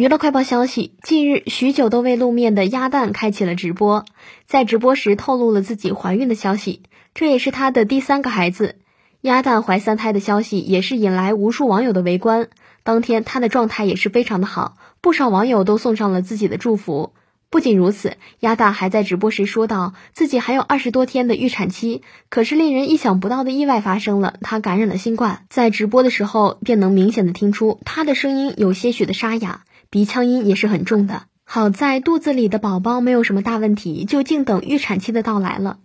娱乐快报消息：近日，许久都未露面的鸭蛋开启了直播，在直播时透露了自己怀孕的消息，这也是她的第三个孩子。鸭蛋怀三胎的消息也是引来无数网友的围观。当天，她的状态也是非常的好，不少网友都送上了自己的祝福。不仅如此，丫蛋还在直播时说道自己还有二十多天的预产期。可是，令人意想不到的意外发生了，她感染了新冠。在直播的时候，便能明显的听出她的声音有些许的沙哑。鼻腔音也是很重的，好在肚子里的宝宝没有什么大问题，就静等预产期的到来了。